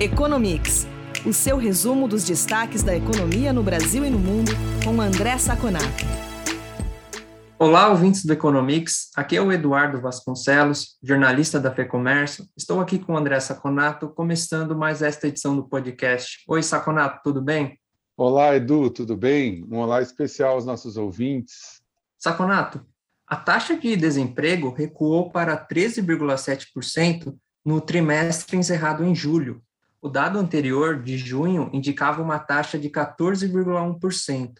Economics, o seu resumo dos destaques da economia no Brasil e no mundo, com André Saconato. Olá, ouvintes do Economics. Aqui é o Eduardo Vasconcelos, jornalista da FEComércio. Estou aqui com o André Saconato, começando mais esta edição do podcast. Oi, Saconato, tudo bem? Olá, Edu, tudo bem? Um olá especial aos nossos ouvintes. Saconato, a taxa de desemprego recuou para 13,7% no trimestre encerrado em julho, o dado anterior, de junho, indicava uma taxa de 14,1%.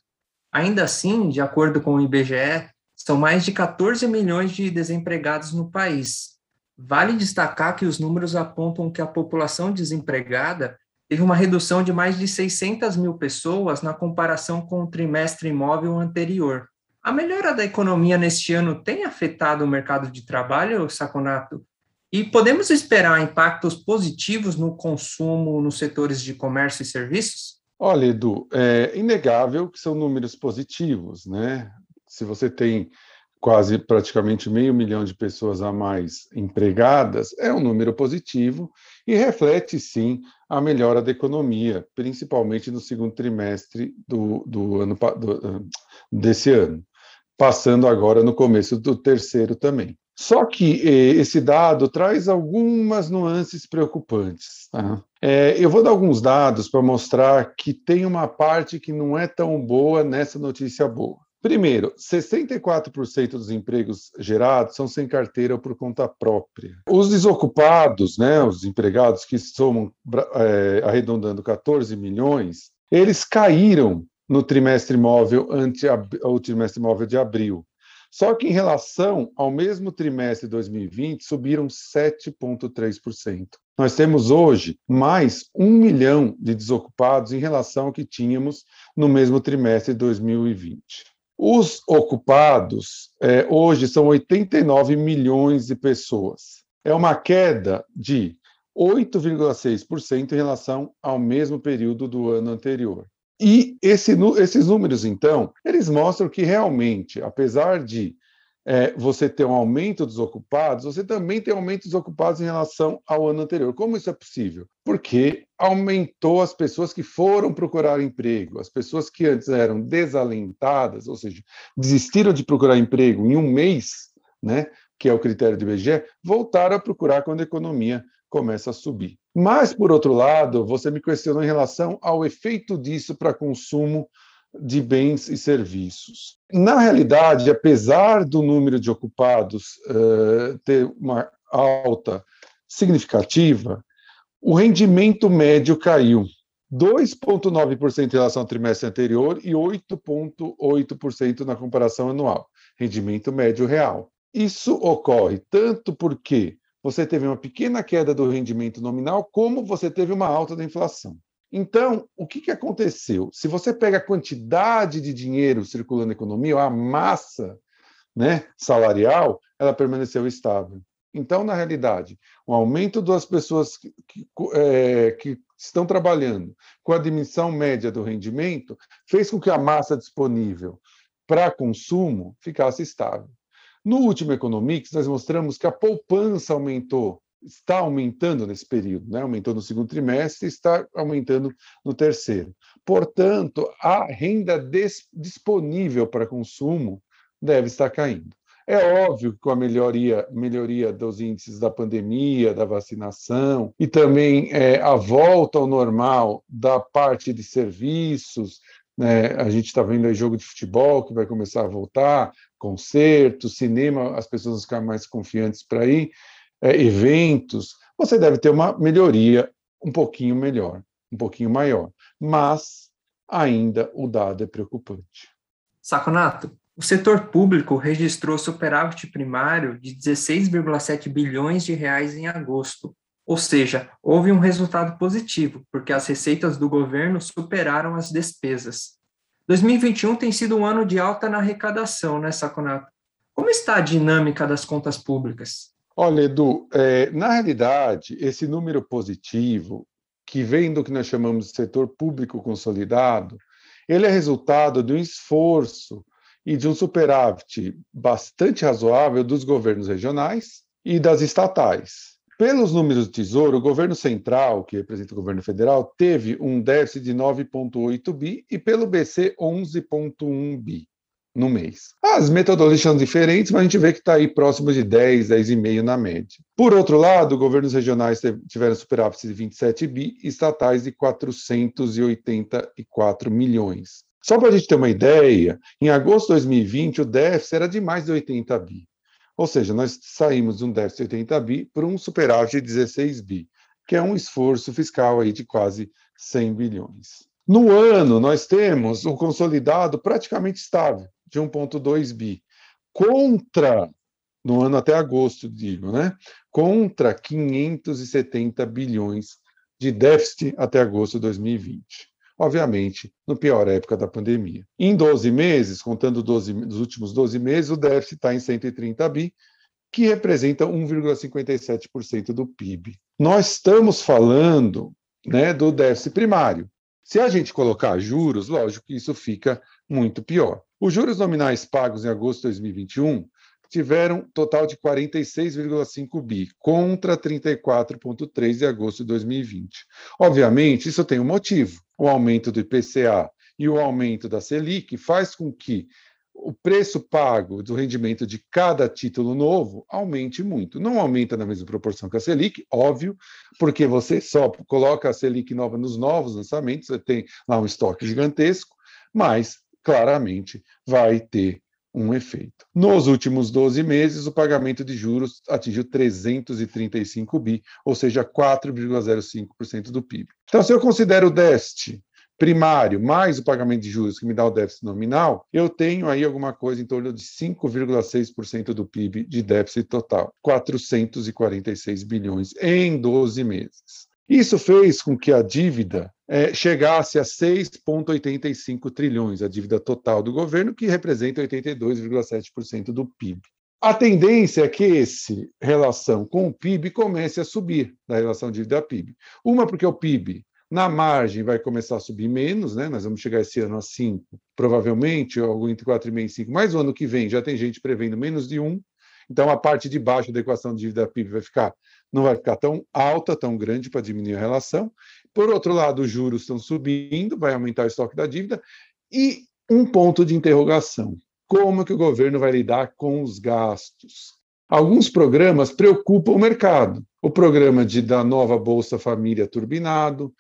Ainda assim, de acordo com o IBGE, são mais de 14 milhões de desempregados no país. Vale destacar que os números apontam que a população desempregada teve uma redução de mais de 600 mil pessoas na comparação com o trimestre imóvel anterior. A melhora da economia neste ano tem afetado o mercado de trabalho, Saconato? E podemos esperar impactos positivos no consumo nos setores de comércio e serviços? Olha, Edu, é inegável que são números positivos, né? Se você tem quase praticamente meio milhão de pessoas a mais empregadas, é um número positivo e reflete sim a melhora da economia, principalmente no segundo trimestre do, do ano do, desse ano, passando agora no começo do terceiro também. Só que eh, esse dado traz algumas nuances preocupantes. Tá? É, eu vou dar alguns dados para mostrar que tem uma parte que não é tão boa nessa notícia boa. Primeiro, 64% dos empregos gerados são sem carteira ou por conta própria. Os desocupados, né, os empregados que somam, é, arredondando 14 milhões, eles caíram no trimestre móvel ante o trimestre móvel de abril. Só que em relação ao mesmo trimestre de 2020, subiram 7,3%. Nós temos hoje mais um milhão de desocupados em relação ao que tínhamos no mesmo trimestre de 2020. Os ocupados é, hoje são 89 milhões de pessoas. É uma queda de 8,6% em relação ao mesmo período do ano anterior. E esse, esses números, então, eles mostram que realmente, apesar de é, você ter um aumento dos ocupados, você também tem aumento dos ocupados em relação ao ano anterior. Como isso é possível? Porque aumentou as pessoas que foram procurar emprego, as pessoas que antes eram desalentadas, ou seja, desistiram de procurar emprego em um mês, né, que é o critério do IBGE, voltaram a procurar quando a economia começa a subir. Mas, por outro lado, você me questionou em relação ao efeito disso para consumo de bens e serviços. Na realidade, apesar do número de ocupados uh, ter uma alta significativa, o rendimento médio caiu 2,9% em relação ao trimestre anterior e 8,8% na comparação anual, rendimento médio real. Isso ocorre tanto porque você teve uma pequena queda do rendimento nominal, como você teve uma alta da inflação. Então, o que, que aconteceu? Se você pega a quantidade de dinheiro circulando na economia, a massa né, salarial, ela permaneceu estável. Então, na realidade, o aumento das pessoas que, que, é, que estão trabalhando com a dimensão média do rendimento fez com que a massa disponível para consumo ficasse estável. No último Economics, nós mostramos que a poupança aumentou, está aumentando nesse período, né? aumentou no segundo trimestre e está aumentando no terceiro. Portanto, a renda disponível para consumo deve estar caindo. É óbvio que com a melhoria, melhoria dos índices da pandemia, da vacinação e também é, a volta ao normal da parte de serviços, né? A gente está vendo aí jogo de futebol que vai começar a voltar, concertos, cinema, as pessoas vão ficar mais confiantes para ir, é, eventos. Você deve ter uma melhoria um pouquinho melhor, um pouquinho maior. Mas ainda o dado é preocupante. Saconato, o setor público registrou superávit primário de 16,7 bilhões de reais em agosto, ou seja, houve um resultado positivo, porque as receitas do governo superaram as despesas. 2021 tem sido um ano de alta na arrecadação, né, Saconato? Como está a dinâmica das contas públicas? Olha, Edu, é, na realidade, esse número positivo, que vem do que nós chamamos de setor público consolidado, ele é resultado de um esforço e de um superávit bastante razoável dos governos regionais e das estatais. Pelos números do Tesouro, o governo central, que representa o governo federal, teve um déficit de 9,8 bi e pelo BC 11,1 bi no mês. As metodologias são diferentes, mas a gente vê que está aí próximo de 10, 10,5 na média. Por outro lado, governos regionais tiveram superávit de 27 bi e estatais de 484 milhões. Só para a gente ter uma ideia, em agosto de 2020 o déficit era de mais de 80 bi. Ou seja, nós saímos de um déficit de 80 bi para um superávit de 16 bi, que é um esforço fiscal aí de quase 100 bilhões. No ano, nós temos um consolidado praticamente estável, de 1,2 bi, contra, no ano até agosto, digo, né? Contra 570 bilhões de déficit até agosto de 2020. Obviamente, no pior época da pandemia. Em 12 meses, contando 12, os últimos 12 meses, o déficit está em 130 bi, que representa 1,57% do PIB. Nós estamos falando né, do déficit primário, se a gente colocar juros, lógico que isso fica muito pior. Os juros nominais pagos em agosto de 2021 tiveram total de 46,5 bi, contra 34,3 de agosto de 2020. Obviamente, isso tem um motivo. O aumento do IPCA e o aumento da Selic faz com que o preço pago do rendimento de cada título novo aumente muito. Não aumenta na mesma proporção que a Selic, óbvio, porque você só coloca a Selic nova nos novos lançamentos, você tem lá um estoque gigantesco, mas claramente vai ter um efeito. Nos últimos 12 meses, o pagamento de juros atingiu 335 bi, ou seja, 4,05% do PIB. Então, se eu considero o déficit primário mais o pagamento de juros, que me dá o déficit nominal, eu tenho aí alguma coisa em torno de 5,6% do PIB de déficit total, 446 bilhões em 12 meses. Isso fez com que a dívida é, chegasse a 6,85 trilhões, a dívida total do governo, que representa 82,7% do PIB. A tendência é que essa relação com o PIB comece a subir, da relação dívida-PIB. Uma, porque o PIB na margem vai começar a subir menos, né? Nós vamos chegar esse ano a 5, provavelmente, algo entre 4,5 e 5. Mas o ano que vem já tem gente prevendo menos de 1. Então a parte de baixo da equação dívida PIB vai ficar não vai ficar tão alta, tão grande para diminuir a relação. Por outro lado, os juros estão subindo, vai aumentar o estoque da dívida e um ponto de interrogação: como que o governo vai lidar com os gastos? Alguns programas preocupam o mercado. O programa de, da nova Bolsa Família turbinado,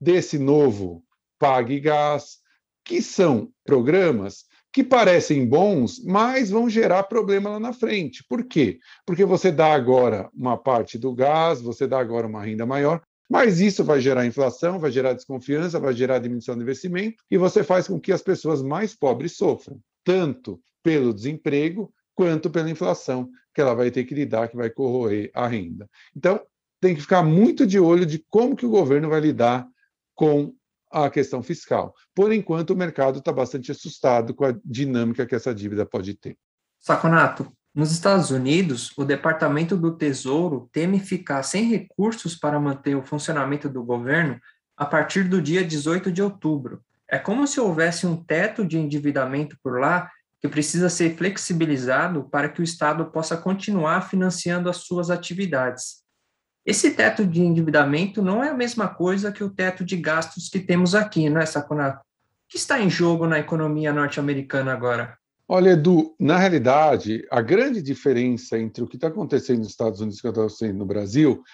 desse novo Pague Gás, que são programas que parecem bons, mas vão gerar problema lá na frente. Por quê? Porque você dá agora uma parte do gás, você dá agora uma renda maior, mas isso vai gerar inflação, vai gerar desconfiança, vai gerar diminuição do investimento e você faz com que as pessoas mais pobres sofram, tanto pelo desemprego quanto pela inflação que ela vai ter que lidar, que vai corroer a renda. Então, tem que ficar muito de olho de como que o governo vai lidar com a questão fiscal. Por enquanto, o mercado está bastante assustado com a dinâmica que essa dívida pode ter. Saconato, nos Estados Unidos, o Departamento do Tesouro teme ficar sem recursos para manter o funcionamento do governo a partir do dia 18 de outubro. É como se houvesse um teto de endividamento por lá que precisa ser flexibilizado para que o Estado possa continuar financiando as suas atividades. Esse teto de endividamento não é a mesma coisa que o teto de gastos que temos aqui, não é, Saconato? O que está em jogo na economia norte-americana agora? Olha, Edu, na realidade, a grande diferença entre o que está acontecendo nos Estados Unidos e o que está acontecendo no Brasil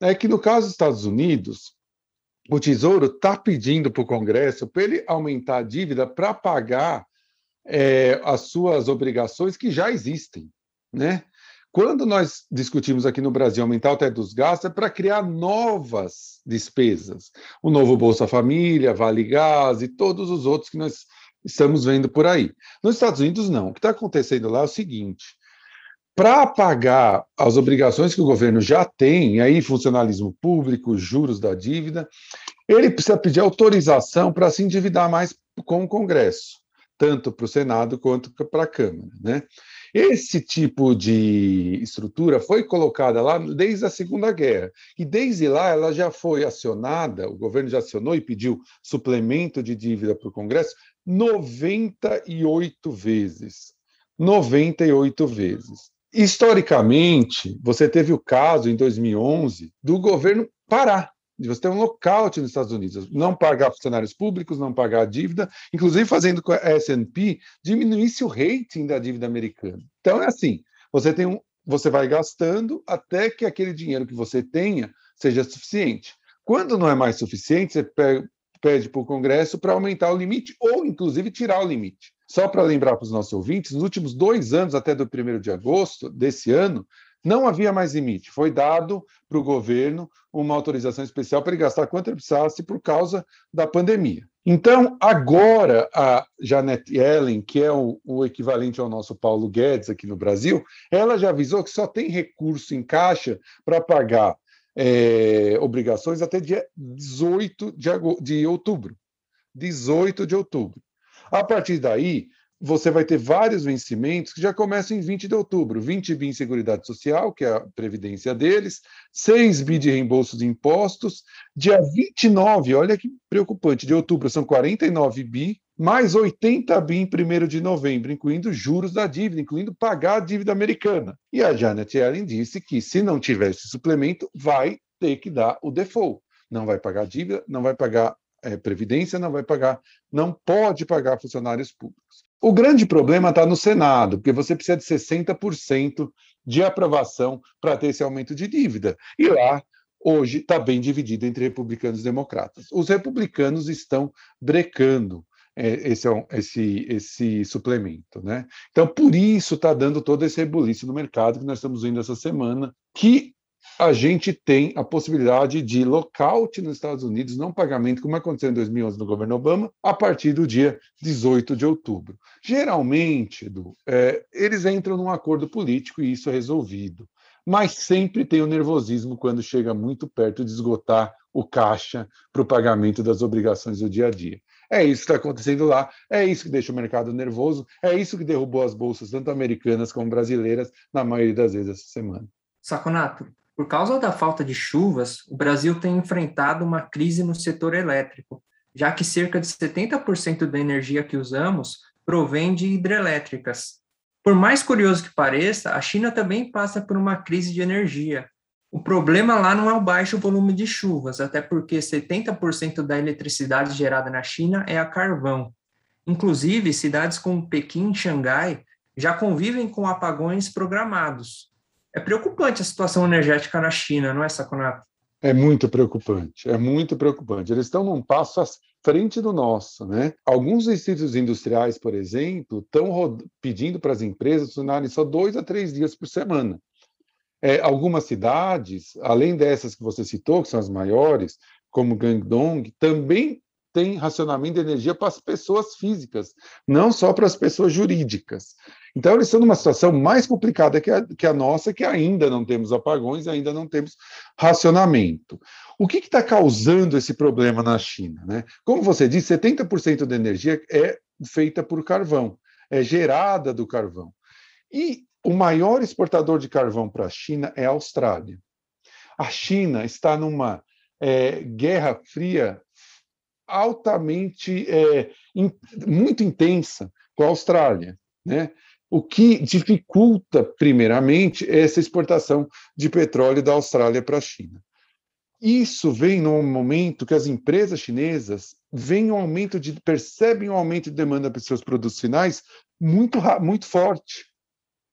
é que, no caso dos Estados Unidos, o Tesouro está pedindo para o Congresso para ele aumentar a dívida para pagar é, as suas obrigações que já existem. Né? Quando nós discutimos aqui no Brasil aumentar o teto dos gastos, é para criar novas despesas. O novo Bolsa Família, Vale Gás e todos os outros que nós estamos vendo por aí. Nos Estados Unidos, não. O que está acontecendo lá é o seguinte: para pagar as obrigações que o governo já tem, aí funcionalismo público, juros da dívida, ele precisa pedir autorização para se endividar mais com o Congresso, tanto para o Senado quanto para a Câmara. Né? Esse tipo de estrutura foi colocada lá desde a Segunda Guerra. E desde lá ela já foi acionada, o governo já acionou e pediu suplemento de dívida para o Congresso 98 vezes. 98 vezes. historicamente, você teve o caso em 2011 do governo parar de você ter um lockout nos Estados Unidos, não pagar funcionários públicos, não pagar a dívida, inclusive fazendo com a S&P diminuísse o rating da dívida americana. Então é assim, você tem um, você vai gastando até que aquele dinheiro que você tenha seja suficiente. Quando não é mais suficiente, você pede para o Congresso para aumentar o limite ou, inclusive, tirar o limite. Só para lembrar para os nossos ouvintes, nos últimos dois anos, até do 1 de agosto desse ano, não havia mais limite. Foi dado para o governo uma autorização especial para ele gastar quanto ele precisasse por causa da pandemia. Então, agora, a Janet Yellen, que é o, o, equivalente ao nosso Paulo Guedes aqui no Brasil, ela já avisou que só tem recurso em caixa para pagar é, obrigações até dia 18 de, de outubro. 18 de outubro. A partir daí, você vai ter vários vencimentos que já começam em 20 de outubro. 20 bi em Seguridade Social, que é a previdência deles, 6 bi de reembolso de impostos. Dia 29, olha que preocupante, de outubro são 49 bi, mais 80 bi em 1 de novembro, incluindo juros da dívida, incluindo pagar a dívida americana. E a Janet Yellen disse que se não tiver esse suplemento, vai ter que dar o default. Não vai pagar dívida, não vai pagar é, previdência, não vai pagar, não pode pagar funcionários públicos. O grande problema está no Senado, porque você precisa de 60% de aprovação para ter esse aumento de dívida. E lá, hoje, está bem dividido entre republicanos e democratas. Os republicanos estão brecando é, esse, esse, esse suplemento. Né? Então, por isso está dando todo esse rebuliço no mercado que nós estamos vendo essa semana, que a gente tem a possibilidade de lockout nos Estados Unidos, não pagamento, como aconteceu em 2011 no governo Obama, a partir do dia 18 de outubro. Geralmente, Edu, é, eles entram num acordo político e isso é resolvido. Mas sempre tem o nervosismo quando chega muito perto de esgotar o caixa para o pagamento das obrigações do dia a dia. É isso que está acontecendo lá, é isso que deixa o mercado nervoso, é isso que derrubou as bolsas, tanto americanas como brasileiras, na maioria das vezes essa semana. Saconato, por causa da falta de chuvas, o Brasil tem enfrentado uma crise no setor elétrico, já que cerca de 70% da energia que usamos provém de hidrelétricas. Por mais curioso que pareça, a China também passa por uma crise de energia. O problema lá não é o baixo volume de chuvas, até porque 70% da eletricidade gerada na China é a carvão. Inclusive, cidades como Pequim e Xangai já convivem com apagões programados. É preocupante a situação energética na China, não é, Saconato? É muito preocupante, é muito preocupante. Eles estão num passo à frente do nosso, né? Alguns institutos industriais, por exemplo, estão pedindo para as empresas funcionarem só dois a três dias por semana. É, algumas cidades, além dessas que você citou, que são as maiores, como Guangdong, também tem racionamento de energia para as pessoas físicas, não só para as pessoas jurídicas. Então, eles estão numa situação mais complicada que a, que a nossa, que ainda não temos apagões, ainda não temos racionamento. O que está causando esse problema na China? Né? Como você disse, 70% da energia é feita por carvão, é gerada do carvão. E o maior exportador de carvão para a China é a Austrália. A China está numa é, guerra fria altamente, é, in, muito intensa com a Austrália. Né? O que dificulta, primeiramente, essa exportação de petróleo da Austrália para a China. Isso vem num momento que as empresas chinesas veem um aumento de, percebem um aumento de demanda para seus produtos finais muito, muito forte.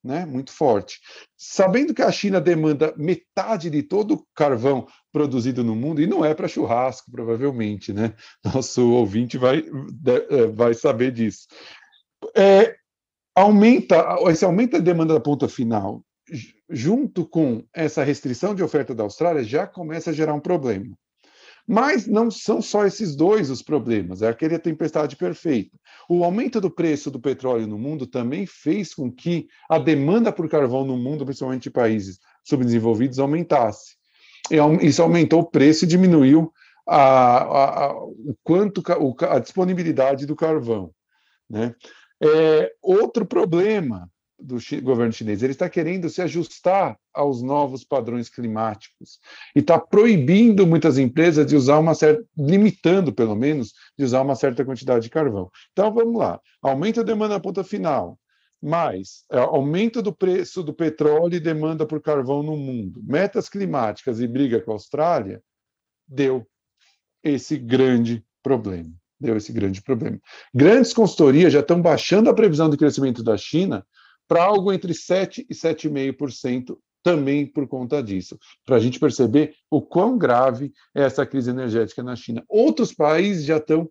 Né, muito forte. Sabendo que a China demanda metade de todo o carvão produzido no mundo, e não é para churrasco, provavelmente, né? Nosso ouvinte vai, é, vai saber disso. É, aumenta, esse aumento da demanda da ponta final, junto com essa restrição de oferta da Austrália, já começa a gerar um problema. Mas não são só esses dois os problemas, é aquele tempestade perfeita. O aumento do preço do petróleo no mundo também fez com que a demanda por carvão no mundo, principalmente em países subdesenvolvidos, aumentasse. Isso aumentou o preço e diminuiu a, a, a, o quanto a disponibilidade do carvão. Né? É, outro problema do governo chinês, ele está querendo se ajustar aos novos padrões climáticos e está proibindo muitas empresas de usar uma certa, limitando pelo menos, de usar uma certa quantidade de carvão. Então vamos lá, aumenta a demanda na ponta final, mais é, aumento do preço do petróleo e demanda por carvão no mundo, metas climáticas e briga com a Austrália, deu esse grande problema. Deu esse grande problema. Grandes consultorias já estão baixando a previsão de crescimento da China para algo entre 7% e 7,5% também por conta disso, para a gente perceber o quão grave é essa crise energética na China. Outros países já estão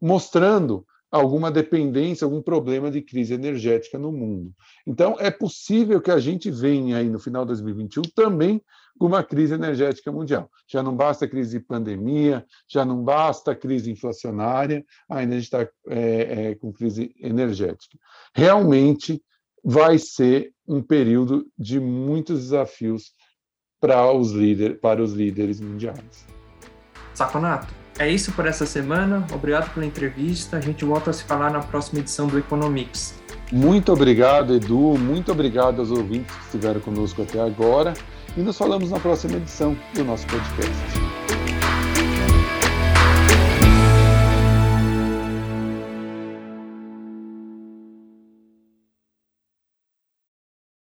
mostrando alguma dependência, algum problema de crise energética no mundo. Então, é possível que a gente venha aí no final de 2021 também com uma crise energética mundial. Já não basta a crise de pandemia, já não basta a crise inflacionária, ainda a gente está é, é, com crise energética. Realmente vai ser um período de muitos desafios para os, líder, para os líderes mundiais. Saconato, é isso por essa semana. Obrigado pela entrevista. A gente volta a se falar na próxima edição do Economics. Muito obrigado, Edu. Muito obrigado aos ouvintes que estiveram conosco até agora. E nos falamos na próxima edição do nosso podcast.